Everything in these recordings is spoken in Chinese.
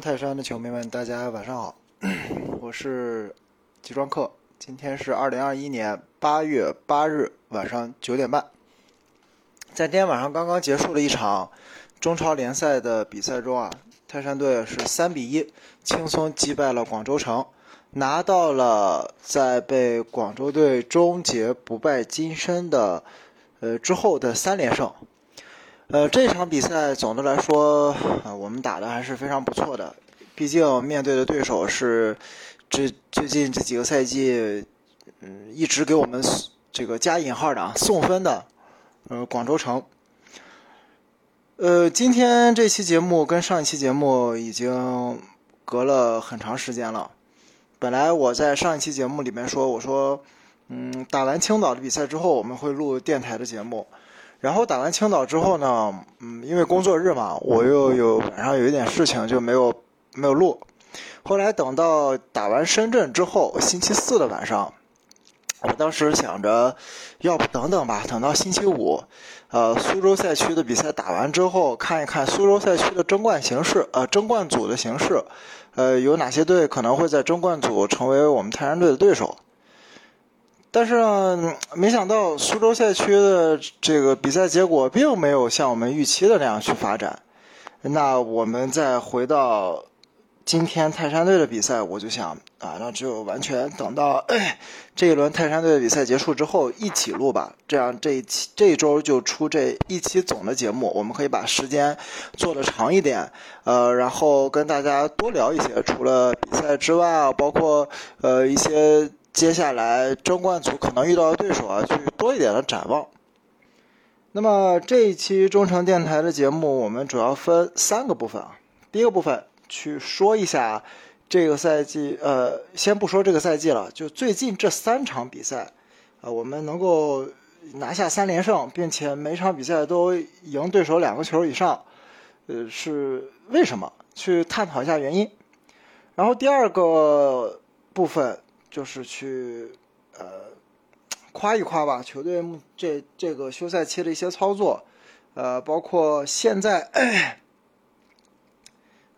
泰山的球迷们，大家晚上好，我是吉庄客。今天是二零二一年八月八日晚上九点半，在今天晚上刚刚结束的一场中超联赛的比赛中啊，泰山队是三比一轻松击败了广州城，拿到了在被广州队终结不败金身的呃之后的三连胜。呃，这场比赛总的来说，我们打的还是非常不错的。毕竟面对的对手是这最近这几个赛季，嗯，一直给我们这个加引号的啊送分的，呃，广州城。呃，今天这期节目跟上一期节目已经隔了很长时间了。本来我在上一期节目里面说，我说，嗯，打完青岛的比赛之后，我们会录电台的节目。然后打完青岛之后呢，嗯，因为工作日嘛，我又有晚上有一点事情，就没有没有录。后来等到打完深圳之后，星期四的晚上，我当时想着，要不等等吧，等到星期五，呃，苏州赛区的比赛打完之后，看一看苏州赛区的争冠形势，呃，争冠组的形势，呃，有哪些队可能会在争冠组成为我们泰山队的对手。但是，没想到苏州赛区的这个比赛结果并没有像我们预期的那样去发展。那我们再回到今天泰山队的比赛，我就想啊，那就完全等到这一轮泰山队的比赛结束之后一起录吧。这样这一期这一周就出这一期总的节目，我们可以把时间做的长一点，呃，然后跟大家多聊一些，除了比赛之外啊，包括呃一些。接下来争冠组可能遇到的对手啊，去多一点的展望。那么这一期中诚电台的节目，我们主要分三个部分啊。第一个部分去说一下这个赛季，呃，先不说这个赛季了，就最近这三场比赛，啊，我们能够拿下三连胜，并且每场比赛都赢对手两个球以上，呃，是为什么？去探讨一下原因。然后第二个部分。就是去，呃，夸一夸吧，球队这这个休赛期的一些操作，呃，包括现在，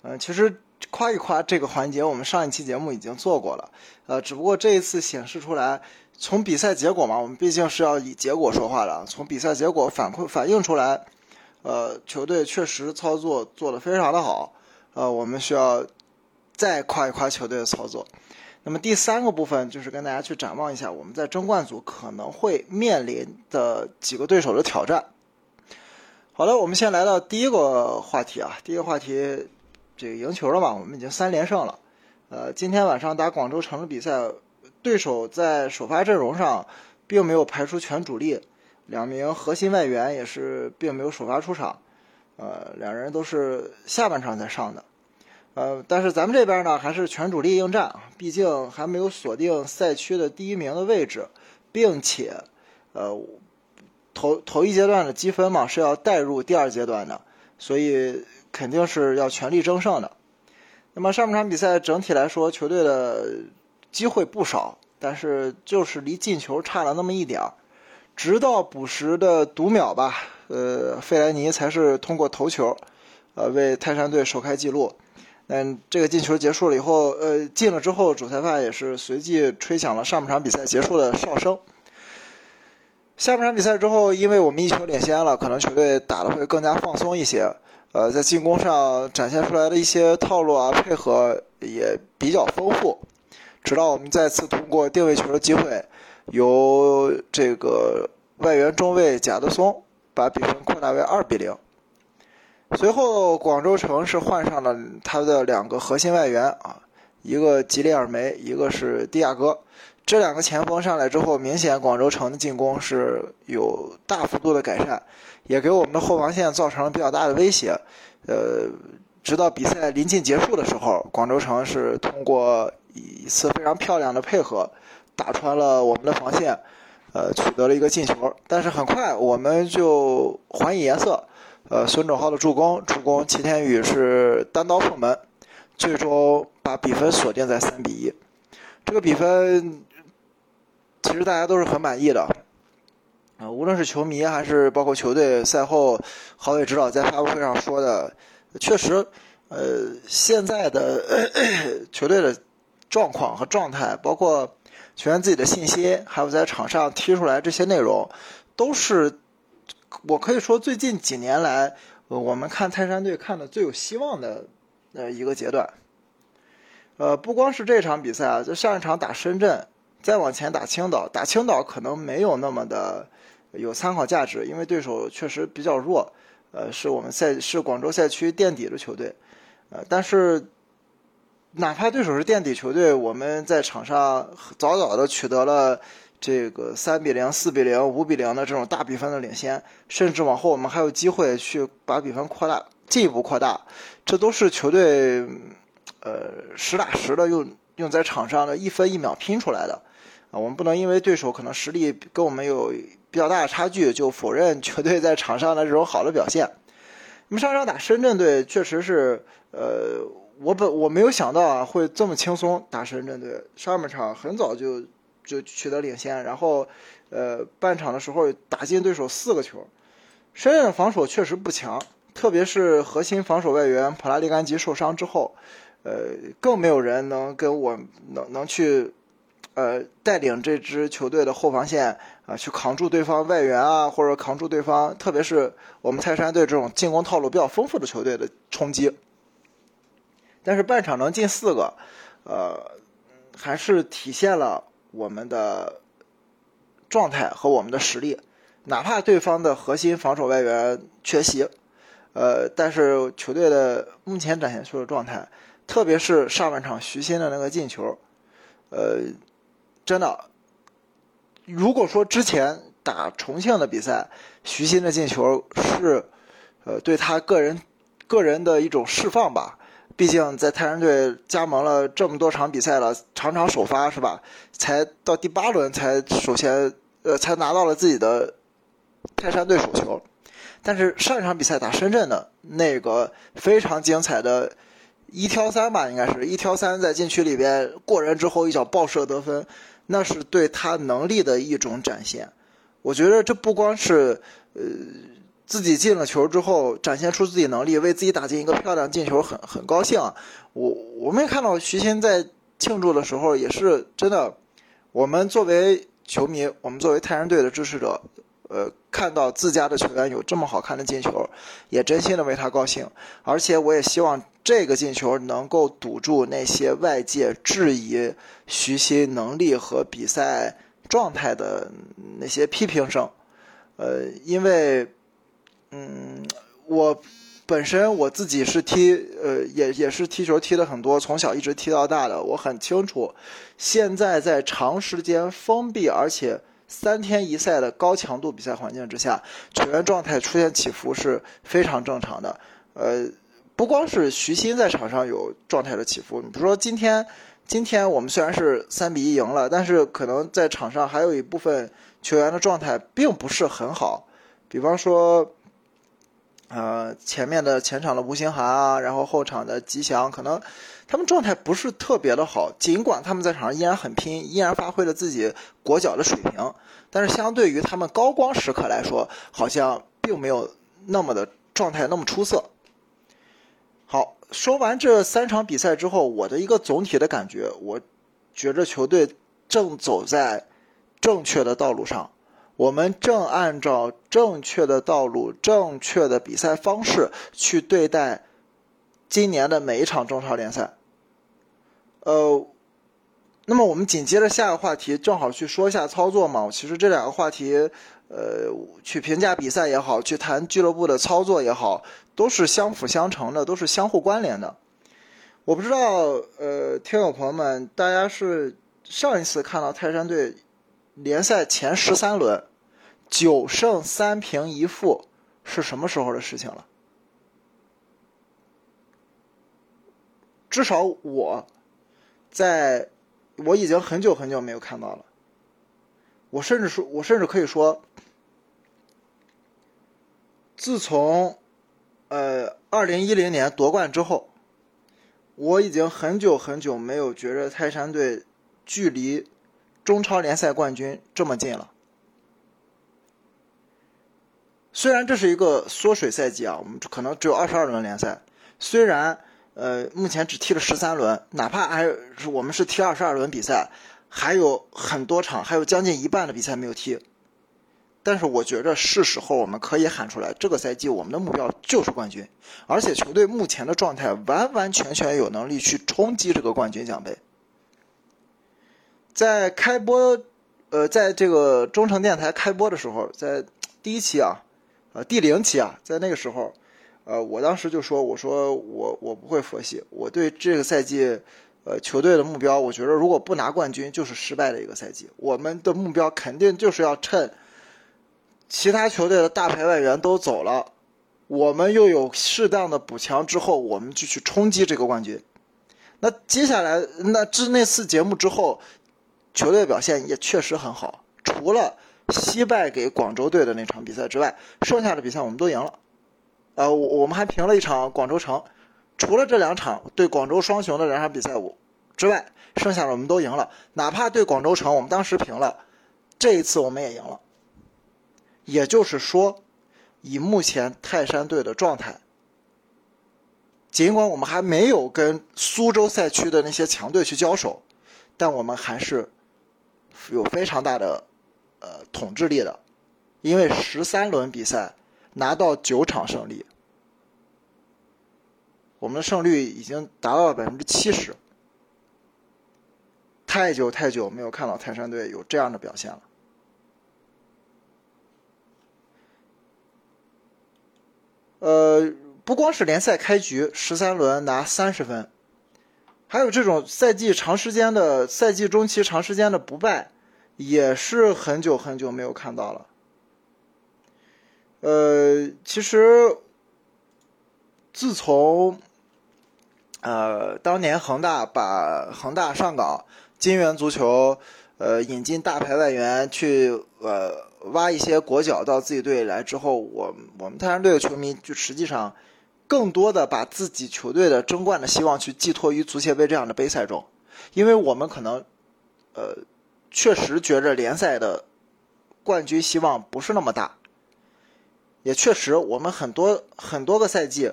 嗯，其实夸一夸这个环节，我们上一期节目已经做过了，呃，只不过这一次显示出来，从比赛结果嘛，我们毕竟是要以结果说话的，从比赛结果反馈反映出来，呃，球队确实操作做得非常的好，呃，我们需要再夸一夸球队的操作。那么第三个部分就是跟大家去展望一下我们在争冠组可能会面临的几个对手的挑战。好了，我们先来到第一个话题啊，第一个话题，这个赢球了嘛？我们已经三连胜了。呃，今天晚上打广州城的比赛，对手在首发阵容上并没有排出全主力，两名核心外援也是并没有首发出场，呃，两人都是下半场才上的。呃，但是咱们这边呢，还是全主力应战，毕竟还没有锁定赛区的第一名的位置，并且，呃，头头一阶段的积分嘛是要带入第二阶段的，所以肯定是要全力争胜的。那么上半场比赛整体来说，球队的机会不少，但是就是离进球差了那么一点儿，直到补时的读秒吧，呃，费莱尼才是通过头球，呃，为泰山队首开纪录。嗯，这个进球结束了以后，呃，进了之后，主裁判也是随即吹响了上半场比赛结束的哨声。下半场比赛之后，因为我们一球领先了，可能球队打的会更加放松一些，呃，在进攻上展现出来的一些套路啊，配合也比较丰富。直到我们再次通过定位球的机会，由这个外援中卫贾德松把比分扩大为二比零。随后，广州城是换上了他的两个核心外援啊，一个吉列尔梅，一个是迪亚哥。这两个前锋上来之后，明显广州城的进攻是有大幅度的改善，也给我们的后防线造成了比较大的威胁。呃，直到比赛临近结束的时候，广州城是通过一次非常漂亮的配合，打穿了我们的防线，呃，取得了一个进球。但是很快我们就还以颜色。呃，孙仲浩的助攻，助攻齐天宇是单刀破门，最终把比分锁定在三比一。这个比分其实大家都是很满意的，啊，无论是球迷还是包括球队赛后郝伟指导在发布会上说的，确实，呃，现在的 球队的状况和状态，包括球员自己的信心，还有在场上踢出来这些内容，都是我可以说最近几年来我们看泰山队看的最有希望的呃一个阶段。呃，不光是这场比赛啊，就上一场打深圳，再往前打青岛，打青岛可能没有那么的有参考价值，因为对手确实比较弱，呃，是我们赛是广州赛区垫底的球队。呃，但是哪怕对手是垫底球队，我们在场上早早的取得了这个三比零、四比零、五比零的这种大比分的领先，甚至往后我们还有机会去把比分扩大，进一步扩大，这都是球队呃实打实的用用在场上的一分一秒拼出来的啊。我们不能因为对手可能实力跟我们有比较大的差距，就否认球队在场上的这种好的表现。那么上场打深圳队，确实是，呃，我本我没有想到啊会这么轻松打深圳队。上半场很早就就取得领先，然后，呃，半场的时候打进对手四个球。深圳的防守确实不强，特别是核心防守外援普拉利甘吉受伤之后，呃，更没有人能跟我能能去。呃，带领这支球队的后防线啊，去扛住对方外援啊，或者扛住对方，特别是我们泰山队这种进攻套路比较丰富的球队的冲击。但是半场能进四个，呃，还是体现了我们的状态和我们的实力。哪怕对方的核心防守外援缺席，呃，但是球队的目前展现出的状态，特别是上半场徐新的那个进球，呃。真的，如果说之前打重庆的比赛，徐新的进球是，呃，对他个人个人的一种释放吧。毕竟在泰山队加盟了这么多场比赛了，场场首发是吧？才到第八轮才首先呃才拿到了自己的泰山队首球。但是上一场比赛打深圳的那个非常精彩的一挑三吧，应该是一挑三在禁区里边过人之后一脚爆射得分。那是对他能力的一种展现，我觉得这不光是，呃，自己进了球之后展现出自己能力，为自己打进一个漂亮进球，很很高兴。我我们也看到徐新在庆祝的时候，也是真的。我们作为球迷，我们作为泰山队的支持者。呃，看到自家的球员有这么好看的进球，也真心的为他高兴。而且我也希望这个进球能够堵住那些外界质疑徐新能力和比赛状态的那些批评声。呃，因为，嗯，我本身我自己是踢，呃，也也是踢球踢的很多，从小一直踢到大的，我很清楚，现在在长时间封闭而且。三天一赛的高强度比赛环境之下，球员状态出现起伏是非常正常的。呃，不光是徐新在场上有状态的起伏，你比如说今天，今天我们虽然是三比一赢了，但是可能在场上还有一部分球员的状态并不是很好，比方说。呃，前面的前场的吴兴涵啊，然后后场的吉祥，可能他们状态不是特别的好。尽管他们在场上依然很拼，依然发挥了自己国脚的水平，但是相对于他们高光时刻来说，好像并没有那么的状态那么出色。好，说完这三场比赛之后，我的一个总体的感觉，我觉着球队正走在正确的道路上。我们正按照正确的道路、正确的比赛方式去对待今年的每一场中超联赛。呃，那么我们紧接着下个话题，正好去说一下操作嘛。其实这两个话题，呃，去评价比赛也好，去谈俱乐部的操作也好，都是相辅相成的，都是相互关联的。我不知道，呃，听友朋友们，大家是上一次看到泰山队联赛前十三轮。九胜三平一负是什么时候的事情了？至少我，在我已经很久很久没有看到了。我甚至说，我甚至可以说，自从呃二零一零年夺冠之后，我已经很久很久没有觉着泰山队距离中超联赛冠军这么近了。虽然这是一个缩水赛季啊，我们可能只有二十二轮联赛。虽然呃，目前只踢了十三轮，哪怕还是我们是踢二十二轮比赛，还有很多场，还有将近一半的比赛没有踢。但是我觉着是时候我们可以喊出来，这个赛季我们的目标就是冠军，而且球队目前的状态完完全全有能力去冲击这个冠军奖杯。在开播，呃，在这个中诚电台开播的时候，在第一期啊，呃，第零期啊，在那个时候，呃，我当时就说，我说我我不会佛系，我对这个赛季，呃，球队的目标，我觉得如果不拿冠军就是失败的一个赛季，我们的目标肯定就是要趁。其他球队的大牌外援都走了，我们又有适当的补强之后，我们就去冲击这个冠军。那接下来，那自那次节目之后，球队表现也确实很好。除了惜败给广州队的那场比赛之外，剩下的比赛我们都赢了。呃，我我们还平了一场广州城。除了这两场对广州双雄的两场比赛之外，剩下的我们都赢了。哪怕对广州城我们当时平了，这一次我们也赢了。也就是说，以目前泰山队的状态，尽管我们还没有跟苏州赛区的那些强队去交手，但我们还是有非常大的呃统治力的，因为十三轮比赛拿到九场胜利，我们的胜率已经达到了百分之七十。太久太久没有看到泰山队有这样的表现了。呃，不光是联赛开局十三轮拿三十分，还有这种赛季长时间的赛季中期长时间的不败，也是很久很久没有看到了。呃，其实自从呃当年恒大把恒大上港金元足球呃引进大牌外援去呃。挖一些国脚到自己队来之后，我我们泰山队的球迷就实际上更多的把自己球队的争冠的希望去寄托于足协杯这样的杯赛中，因为我们可能呃确实觉着联赛的冠军希望不是那么大，也确实我们很多很多个赛季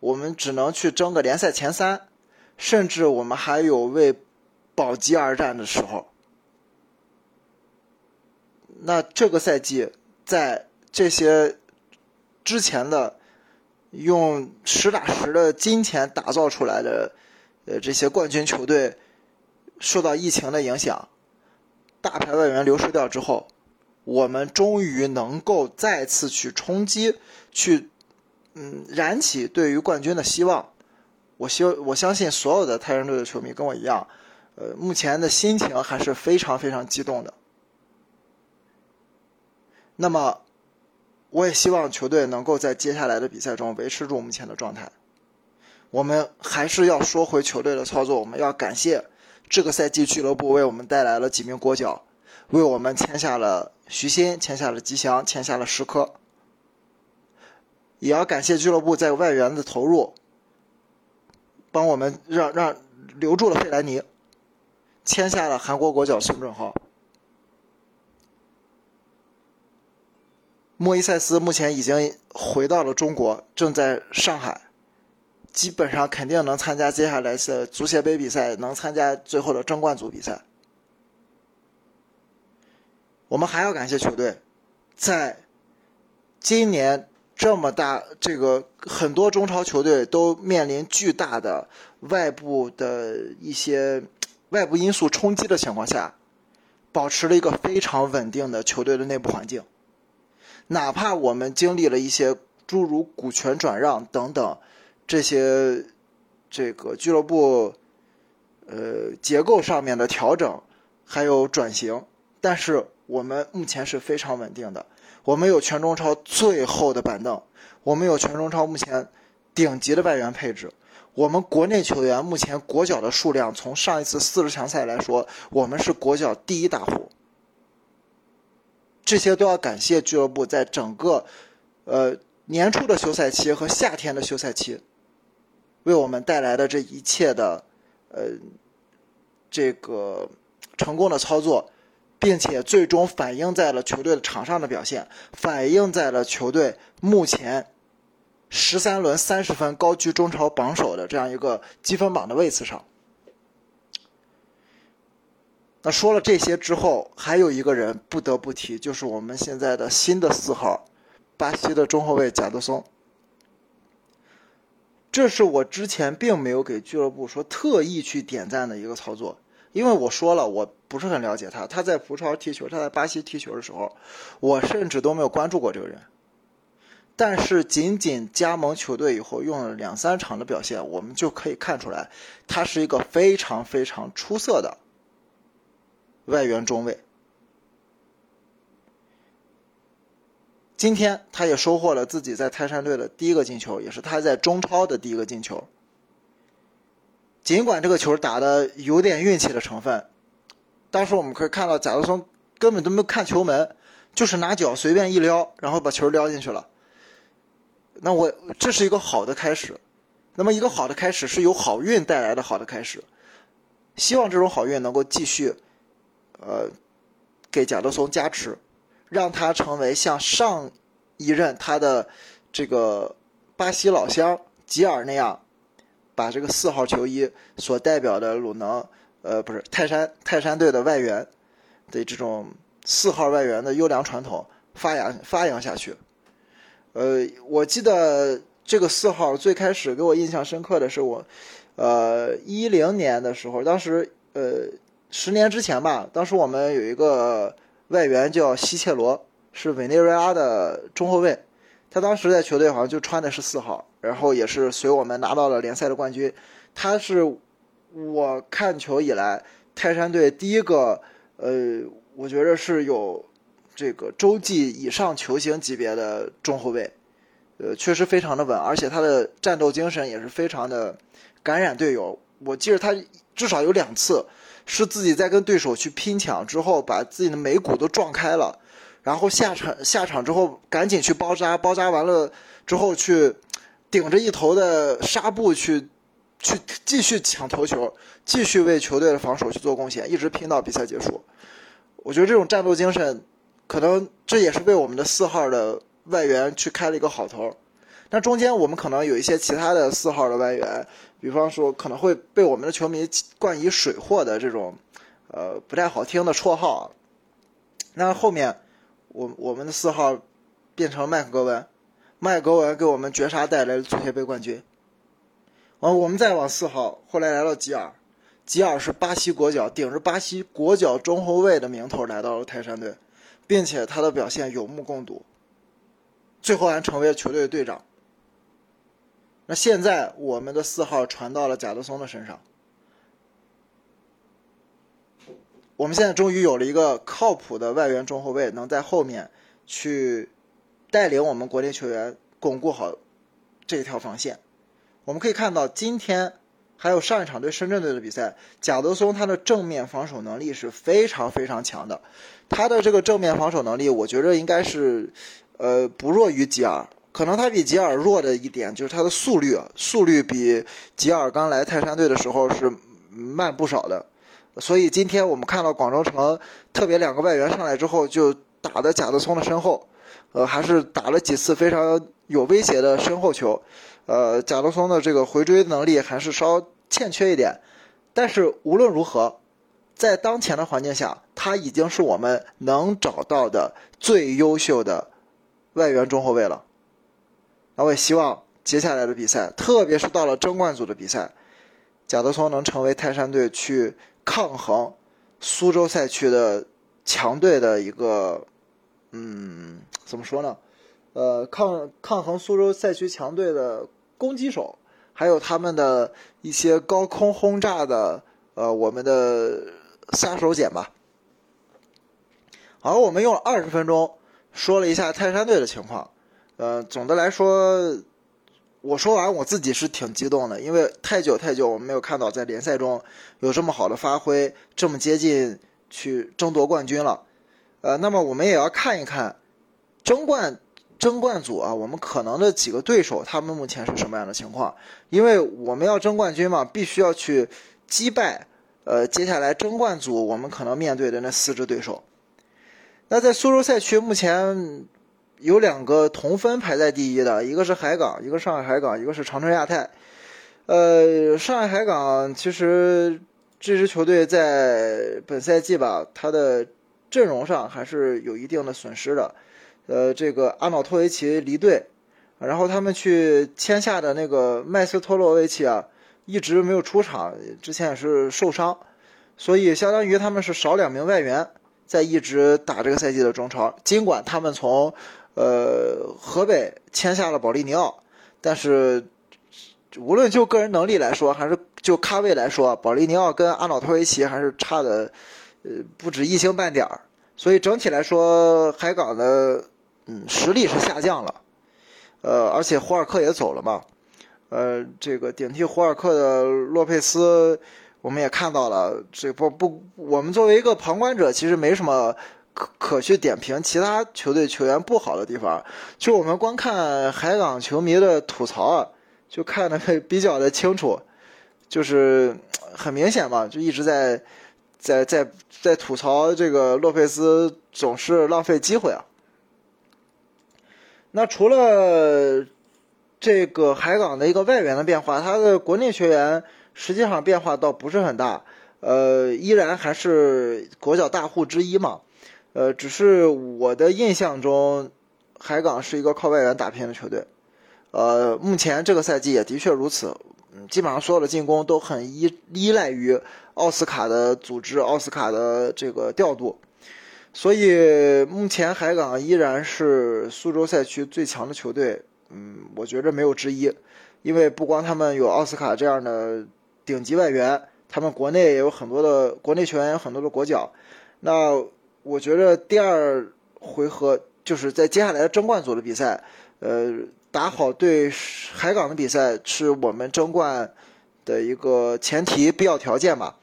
我们只能去争个联赛前三，甚至我们还有为保级而战的时候。那这个赛季，在这些之前的用实打实的金钱打造出来的呃这些冠军球队，受到疫情的影响，大牌外援流失掉之后，我们终于能够再次去冲击，去嗯燃起对于冠军的希望。我希我相信所有的泰山队的球迷跟我一样，呃，目前的心情还是非常非常激动的。那么，我也希望球队能够在接下来的比赛中维持住目前的状态。我们还是要说回球队的操作，我们要感谢这个赛季俱乐部为我们带来了几名国脚，为我们签下了徐新，签下了吉祥，签下了石科。也要感谢俱乐部在外援的投入，帮我们让让留住了费莱尼，签下了韩国国脚孙准浩。莫伊塞斯目前已经回到了中国，正在上海，基本上肯定能参加接下来的足协杯比赛，能参加最后的争冠组比赛。我们还要感谢球队，在今年这么大这个很多中超球队都面临巨大的外部的一些外部因素冲击的情况下，保持了一个非常稳定的球队的内部环境。哪怕我们经历了一些诸如股权转让等等这些这个俱乐部呃结构上面的调整，还有转型，但是我们目前是非常稳定的。我们有全中超最厚的板凳，我们有全中超目前顶级的外援配置，我们国内球员目前国脚的数量，从上一次四十强赛来说，我们是国脚第一大户。这些都要感谢俱乐部在整个，呃年初的休赛期和夏天的休赛期，为我们带来的这一切的，呃，这个成功的操作，并且最终反映在了球队的场上的表现，反映在了球队目前十三轮三十分高居中超榜首的这样一个积分榜的位次上。那说了这些之后，还有一个人不得不提，就是我们现在的新的四号，巴西的中后卫贾德松。这是我之前并没有给俱乐部说特意去点赞的一个操作，因为我说了我不是很了解他。他在葡超踢球，他在巴西踢球的时候，我甚至都没有关注过这个人。但是仅仅加盟球队以后，用了两三场的表现，我们就可以看出来，他是一个非常非常出色的外援中卫。今天他也收获了自己在泰山队的第一个进球，也是他在中超的第一个进球。尽管这个球打的有点运气的成分，当时我们可以看到贾德松根本都没有看球门，就是拿脚随便一撩，然后把球撩进去了。那我这是一个好的开始，那么一个好的开始是由好运带来的好的开始，希望这种好运能够继续，呃，给贾德松加持。让他成为像上一任他的这个巴西老乡吉尔那样，把这个四号球衣所代表的鲁能，呃，不是泰山泰山队的外援的这种四号外援的优良传统发扬发扬下去。呃，我记得这个四号最开始给我印象深刻的是我，呃，一零年的时候，当时呃十年之前吧，当时我们有一个。外援叫西切罗，是委内瑞拉的中后卫。他当时在球队好像就穿的是四号，然后也是随我们拿到了联赛的冠军。他是我看球以来泰山队第一个，呃，我觉得是有这个洲际以上球星级别的中后卫。呃，确实非常的稳，而且他的战斗精神也是非常的感染队友。我记得他至少有两次。是自己在跟对手去拼抢之后，把自己的眉骨都撞开了，然后下场下场之后赶紧去包扎，包扎完了之后去顶着一头的纱布去去继续抢头球，继续为球队的防守去做贡献，一直拼到比赛结束。我觉得这种战斗精神，可能这也是为我们的四号的外援去开了一个好头。那中间我们可能有一些其他的四号的外援。比方说，可能会被我们的球迷冠以“水货”的这种，呃，不太好听的绰号。那后面，我我们的四号变成麦克格文，麦克格文给我们绝杀带来了足协杯冠军。完，我们再往四号，后来来到吉尔，吉尔是巴西国脚，顶着巴西国脚中后卫的名头来到了泰山队，并且他的表现有目共睹，最后还成为了球队的队长。那现在我们的四号传到了贾德松的身上，我们现在终于有了一个靠谱的外援中后卫，能在后面去带领我们国内球员巩固好这条防线。我们可以看到，今天还有上一场对深圳队的比赛，贾德松他的正面防守能力是非常非常强的，他的这个正面防守能力，我觉得应该是呃不弱于吉尔。可能他比吉尔弱的一点就是他的速率，速率比吉尔刚来泰山队的时候是慢不少的。所以今天我们看到广州城特别两个外援上来之后就打的贾德松的身后，呃，还是打了几次非常有威胁的身后球，呃，贾德松的这个回追能力还是稍欠缺一点。但是无论如何，在当前的环境下，他已经是我们能找到的最优秀的外援中后卫了。那我也希望接下来的比赛，特别是到了争冠组的比赛，贾德松能成为泰山队去抗衡苏州赛区的强队的一个，嗯，怎么说呢？呃，抗抗衡苏州赛区强队的攻击手，还有他们的一些高空轰炸的，呃，我们的杀手锏吧。好，我们用了二十分钟说了一下泰山队的情况。呃，总的来说，我说完我自己是挺激动的，因为太久太久我们没有看到在联赛中有这么好的发挥，这么接近去争夺冠军了。呃，那么我们也要看一看争冠争冠组啊，我们可能的几个对手他们目前是什么样的情况？因为我们要争冠军嘛，必须要去击败呃接下来争冠组我们可能面对的那四支对手。那在苏州赛区目前。有两个同分排在第一的，一个是海港，一个上海海港，一个是长春亚泰。呃，上海海港其实这支球队在本赛季吧，它的阵容上还是有一定的损失的。呃，这个阿瑙托维奇离队，然后他们去签下的那个麦斯托洛维奇啊，一直没有出场，之前也是受伤，所以相当于他们是少两名外援在一直打这个赛季的中超。尽管他们从呃，河北签下了保利尼奥，但是无论就个人能力来说，还是就咖位来说，保利尼奥跟阿瑙托维奇还是差的，呃，不止一星半点儿。所以整体来说，海港的嗯实力是下降了，呃，而且胡尔克也走了嘛，呃，这个顶替胡尔克的洛佩斯，我们也看到了，这不不，我们作为一个旁观者，其实没什么。可去点评其他球队球员不好的地方，就我们光看海港球迷的吐槽啊，就看的 比较的清楚，就是很明显嘛，就一直在在在在吐槽这个洛佩斯总是浪费机会啊。那除了这个海港的一个外援的变化，他的国内球员实际上变化倒不是很大，呃，依然还是国脚大户之一嘛。呃，只是我的印象中，海港是一个靠外援打拼的球队。呃，目前这个赛季也的确如此，基本上所有的进攻都很依依赖于奥斯卡的组织、奥斯卡的这个调度。所以目前海港依然是苏州赛区最强的球队，嗯，我觉着没有之一。因为不光他们有奥斯卡这样的顶级外援，他们国内也有很多的国内球员，有很多的国脚。那我觉得第二回合就是在接下来的争冠组的比赛，呃，打好对海港的比赛是我们争冠的一个前提必要条件吧。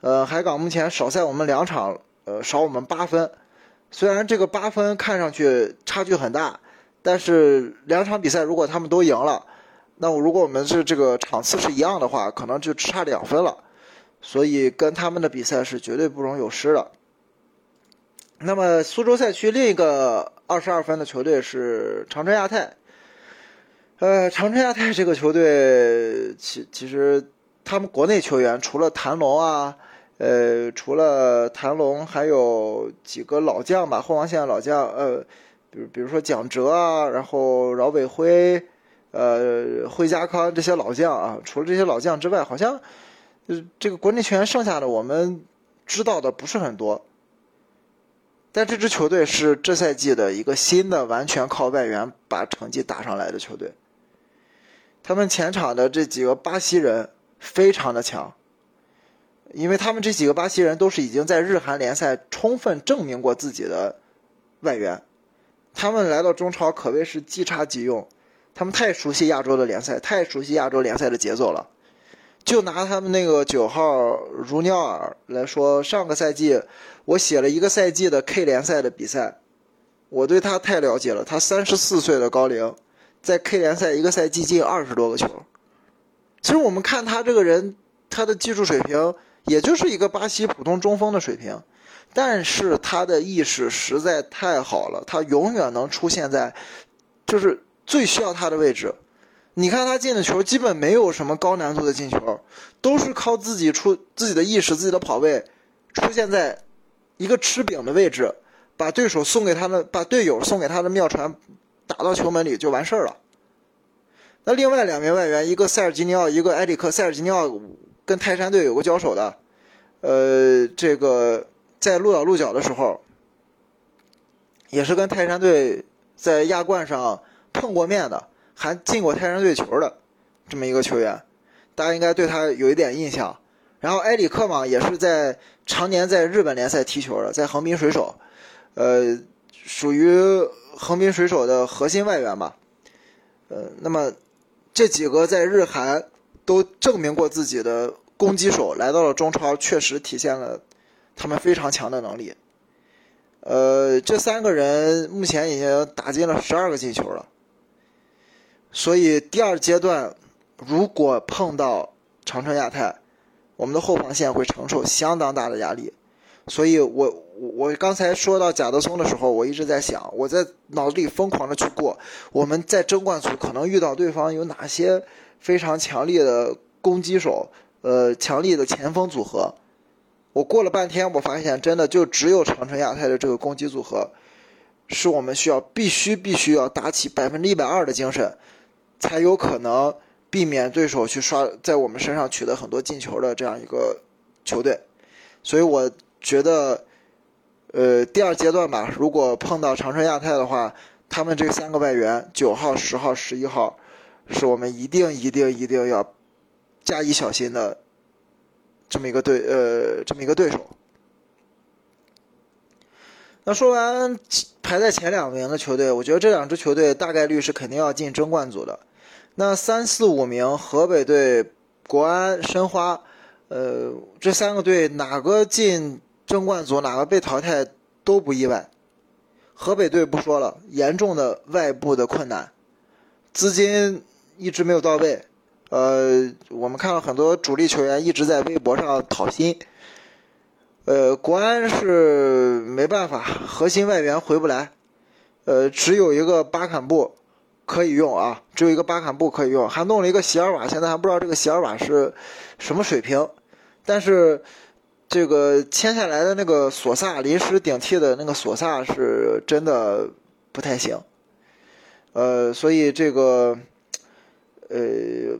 呃，海港目前少赛我们两场，呃，少我们八分。虽然这个八分看上去差距很大，但是两场比赛如果他们都赢了，那我如果我们是这个场次是一样的话，可能就只差两分了。所以跟他们的比赛是绝对不容有失的。那么苏州赛区另一个二十二分的球队是长春亚泰。呃，长春亚泰这个球队，其其实他们国内球员除了谭龙啊，呃，除了谭龙，还有几个老将吧，后防线老将，呃，比如比如说蒋哲啊，然后饶伟辉，呃，惠家康这些老将啊，除了这些老将之外，好像，呃，这个国内球员剩下的我们知道的不是很多。但这支球队是这赛季的一个新的完全靠外援把成绩打上来的球队。他们前场的这几个巴西人非常的强，因为他们这几个巴西人都是已经在日韩联赛充分证明过自己的外援，他们来到中超可谓是即插即用，他们太熟悉亚洲的联赛，太熟悉亚洲联赛的节奏了。就拿他们那个九号如鸟尔来说，上个赛季我写了一个赛季的 K 联赛的比赛，我对他太了解了。他三十四岁的高龄，在 K 联赛一个赛季进二十多个球。其实我们看他这个人，他的技术水平也就是一个巴西普通中锋的水平，但是他的意识实在太好了，他永远能出现在就是最需要他的位置。你看他进的球，基本没有什么高难度的进球，都是靠自己出自己的意识、自己的跑位，出现在一个吃饼的位置，把对手送给他的，把队友送给他的妙传打到球门里就完事儿了。那另外两名外援，一个塞尔吉尼奥，一个埃里克。塞尔吉尼奥跟泰山队有过交手的，呃，这个在鹿岛鹿角的时候，也是跟泰山队在亚冠上碰过面的。还进过泰山队球的这么一个球员，大家应该对他有一点印象。然后埃里克嘛，也是在常年在日本联赛踢球的，在横滨水手，呃，属于横滨水手的核心外援吧。呃，那么这几个在日韩都证明过自己的攻击手，来到了中超，确实体现了他们非常强的能力。呃，这三个人目前已经打进了十二个进球了。所以第二阶段，如果碰到长春亚泰，我们的后防线会承受相当大的压力。所以我我刚才说到贾德松的时候，我一直在想，我在脑子里疯狂的去过，我们在争冠组可能遇到对方有哪些非常强力的攻击手，呃，强力的前锋组合。我过了半天，我发现真的就只有长春亚泰的这个攻击组合，是我们需要必须必须要打起百分之一百二的精神，才有可能避免对手去刷在我们身上取得很多进球的这样一个球队。所以我。觉得，呃，第二阶段吧，如果碰到长春亚泰的话，他们这三个外援，九号、十号、十一号，是我们一定、一定、一定要加以小心的这么一个对，呃，这么一个对手。那说完排在前两名的球队，我觉得这两支球队大概率是肯定要进争冠组的。那三四五名，河北队、国安、申花，呃，这三个队哪个进？争冠组哪个被淘汰都不意外。河北队不说了，严重的外部的困难，资金一直没有到位。呃，我们看到很多主力球员一直在微博上讨薪。呃，国安是没办法，核心外援回不来。呃，只有一个巴坎布可以用啊，只有一个巴坎布可以用，还弄了一个席尔瓦，现在还不知道这个席尔瓦是什么水平，但是。这个签下来的那个索萨临时顶替的那个索萨是真的不太行，呃，所以这个，呃，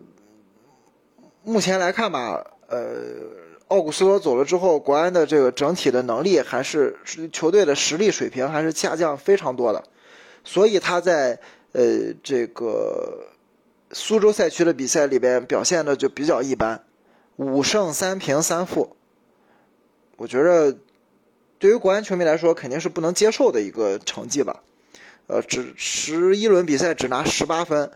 目前来看吧，呃，奥古斯托走了之后，国安的这个整体的能力还是球队的实力水平还是下降非常多的，所以他在呃这个苏州赛区的比赛里边表现的就比较一般，五胜三平三负。我觉着，对于国安球迷来说，肯定是不能接受的一个成绩吧。呃，只十一轮比赛只拿十八分，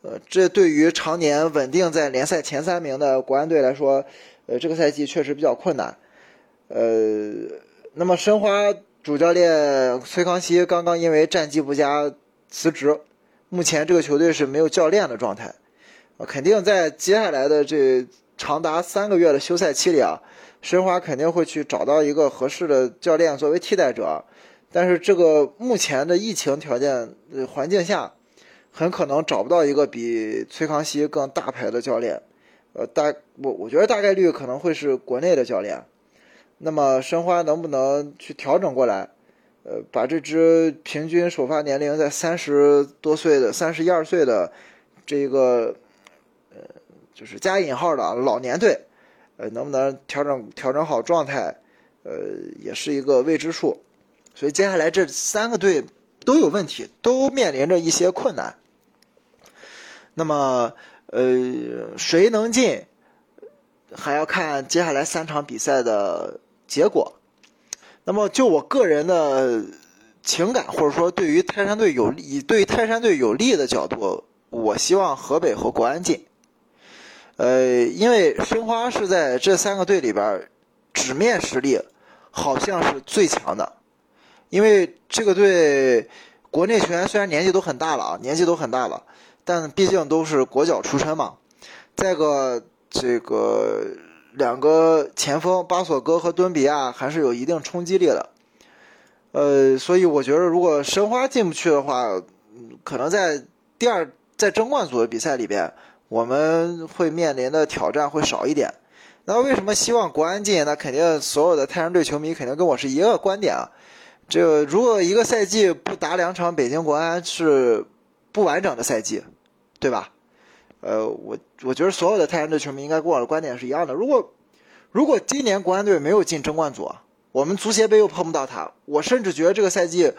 呃，这对于常年稳定在联赛前三名的国安队来说，呃，这个赛季确实比较困难。呃，那么申花主教练崔康熙刚刚因为战绩不佳辞职，目前这个球队是没有教练的状态，啊，肯定在接下来的这长达三个月的休赛期里啊。申花肯定会去找到一个合适的教练作为替代者，但是这个目前的疫情条件环境下，很可能找不到一个比崔康熙更大牌的教练。呃，大我我觉得大概率可能会是国内的教练。那么申花能不能去调整过来？呃，把这支平均首发年龄在三十多岁的三十一二岁的这个呃，就是加引号的老年队。呃，能不能调整调整好状态，呃，也是一个未知数。所以接下来这三个队都有问题，都面临着一些困难。那么，呃，谁能进，还要看接下来三场比赛的结果。那么，就我个人的情感，或者说对于泰山队有利，对于泰山队有利的角度，我希望河北和国安进。呃，因为申花是在这三个队里边，纸面实力好像是最强的。因为这个队国内球员虽然年纪都很大了啊，年纪都很大了，但毕竟都是国脚出身嘛。再个，这个两个前锋巴索戈和敦比亚还是有一定冲击力的。呃，所以我觉得如果申花进不去的话，可能在第二在争冠组的比赛里边。我们会面临的挑战会少一点。那为什么希望国安进？那肯定所有的泰山队球迷肯定跟我是一个观点啊。这如果一个赛季不打两场北京国安是不完整的赛季，对吧？呃，我我觉得所有的泰山队球迷应该跟我的观点是一样的。如果如果今年国安队没有进争冠组，我们足协杯又碰不到他，我甚至觉得这个赛季，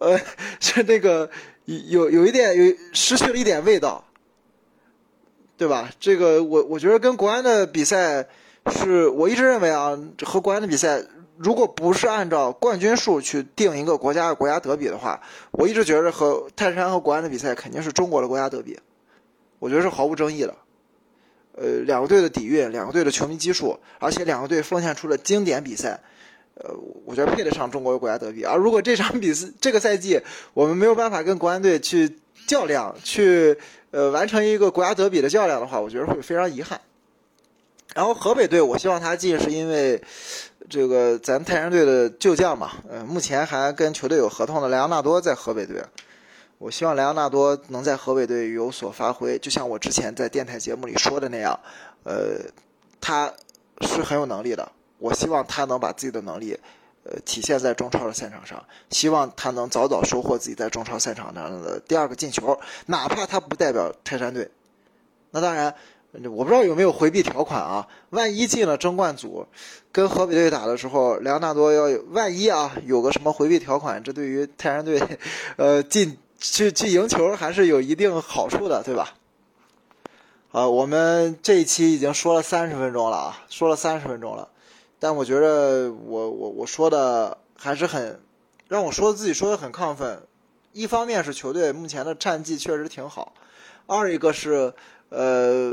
呃，是那个有有一点有失去了一点味道。对吧？这个我我觉得跟国安的比赛，是我一直认为啊，和国安的比赛，如果不是按照冠军数去定一个国家的国家德比的话，我一直觉得和泰山和国安的比赛肯定是中国的国家德比，我觉得是毫无争议的。呃，两个队的底蕴，两个队的球迷基数，而且两个队奉献出了经典比赛，呃，我觉得配得上中国的国家德比。而如果这场比赛这个赛季我们没有办法跟国安队去较量，去。呃，完成一个国家德比的较量的话，我觉得会非常遗憾。然后河北队，我希望他进，是因为这个咱泰山队的旧将嘛，呃，目前还跟球队有合同的莱昂纳多在河北队。我希望莱昂纳多能在河北队有所发挥，就像我之前在电台节目里说的那样，呃，他是很有能力的。我希望他能把自己的能力，呃，体现在中超的赛场上。希望他能早早收获自己在中超赛场上的第二个进球，哪怕他不代表泰山队。那当然，我不知道有没有回避条款啊？万一进了争冠组，跟河北队打的时候，莱昂纳多要有万一啊，有个什么回避条款，这对于泰山队，呃，进。去去赢球还是有一定好处的，对吧？啊，我们这一期已经说了三十分钟了啊，说了三十分钟了，但我觉得我我我说的还是很让我说自己说的很亢奋。一方面是球队目前的战绩确实挺好，二一个是呃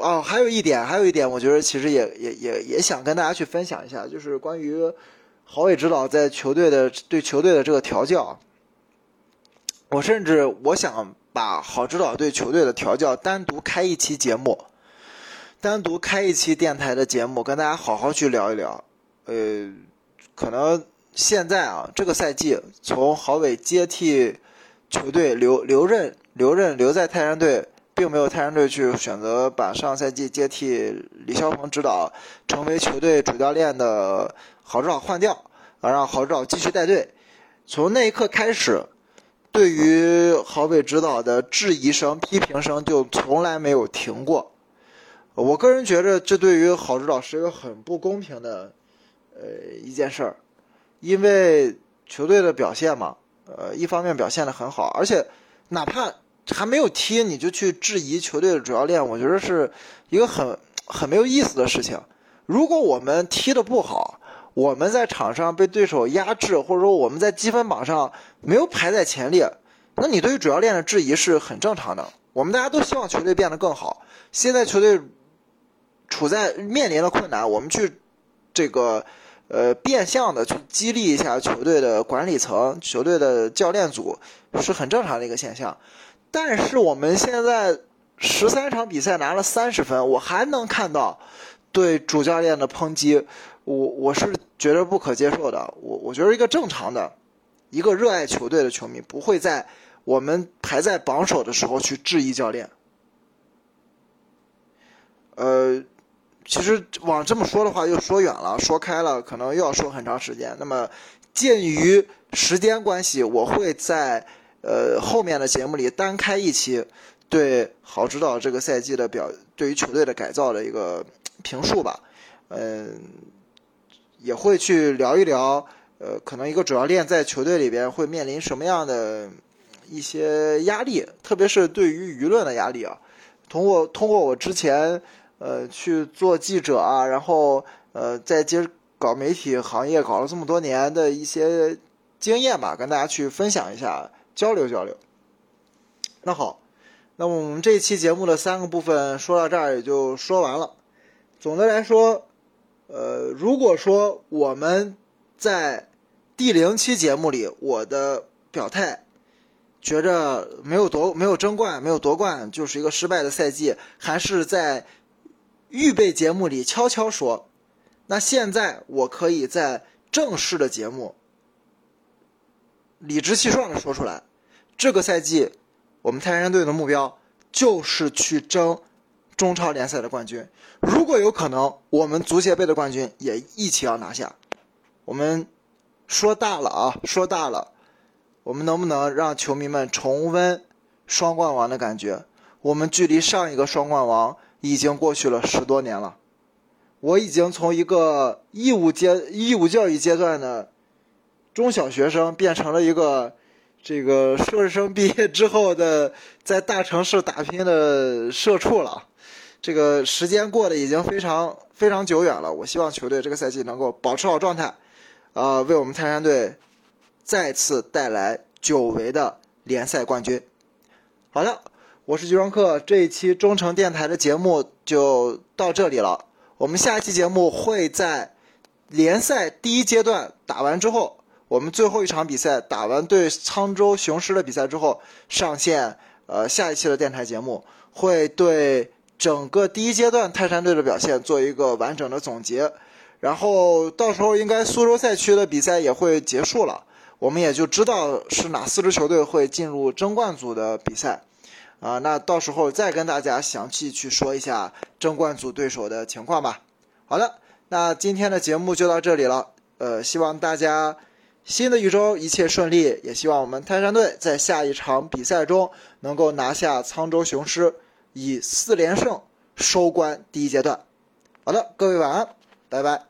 哦，还有一点，还有一点，我觉得其实也也也也想跟大家去分享一下，就是关于郝伟指导在球队的对球队的这个调教。我甚至我想把郝指导对球队的调教单独开一期节目，单独开一期电台的节目，跟大家好好去聊一聊。呃，可能现在啊，这个赛季从郝伟接替球队留留任留任留在泰山队，并没有泰山队去选择把上赛季接替李霄鹏指导成为球队主教练的郝指导换掉，啊，让郝指导继续带队。从那一刻开始。对于郝伟指导的质疑声、批评声就从来没有停过。我个人觉得，这对于郝指导是一个很不公平的，呃，一件事儿。因为球队的表现嘛，呃，一方面表现的很好，而且哪怕还没有踢，你就去质疑球队的主教练，我觉得是一个很很没有意思的事情。如果我们踢的不好，我们在场上被对手压制，或者说我们在积分榜上没有排在前列，那你对于主教练的质疑是很正常的。我们大家都希望球队变得更好。现在球队处在面临的困难，我们去这个呃变相的去激励一下球队的管理层、球队的教练组是很正常的一个现象。但是我们现在十三场比赛拿了三十分，我还能看到对主教练的抨击。我我是觉得不可接受的。我我觉得一个正常的，一个热爱球队的球迷不会在我们排在榜首的时候去质疑教练。呃，其实往这么说的话又说远了，说开了可能又要说很长时间。那么鉴于时间关系，我会在呃后面的节目里单开一期对郝指导这个赛季的表，对于球队的改造的一个评述吧。嗯。也会去聊一聊，呃，可能一个主教练在球队里边会面临什么样的一些压力，特别是对于舆论的压力啊。通过通过我之前呃去做记者啊，然后呃在接搞媒体行业搞了这么多年的一些经验吧，跟大家去分享一下，交流交流。那好，那么我们这一期节目的三个部分说到这儿也就说完了。总的来说。呃，如果说我们在第零期节目里，我的表态觉着没有夺、没有争冠、没有夺冠就是一个失败的赛季，还是在预备节目里悄悄说，那现在我可以在正式的节目理直气壮的说出来，这个赛季我们泰山队的目标就是去争。中超联赛的冠军，如果有可能，我们足协杯的冠军也一起要拿下。我们说大了啊，说大了，我们能不能让球迷们重温双冠王的感觉？我们距离上一个双冠王已经过去了十多年了。我已经从一个义务阶义务教育阶段的中小学生，变成了一个。这个硕士生毕业之后的，在大城市打拼的社畜了，这个时间过得已经非常非常久远了。我希望球队这个赛季能够保持好状态，啊，为我们泰山队再次带来久违的联赛冠军。好的，我是吉装客，这一期中诚电台的节目就到这里了。我们下一期节目会在联赛第一阶段打完之后。我们最后一场比赛打完对沧州雄狮的比赛之后，上线呃下一期的电台节目，会对整个第一阶段泰山队的表现做一个完整的总结，然后到时候应该苏州赛区的比赛也会结束了，我们也就知道是哪四支球队会进入争冠组的比赛。啊，那到时候再跟大家详细去说一下争冠组对手的情况吧。好的，那今天的节目就到这里了。呃，希望大家新的一周一切顺利，也希望我们泰山队在下一场比赛中能够拿下沧州雄狮，以四连胜收官第一阶段。好的，各位晚安，拜拜。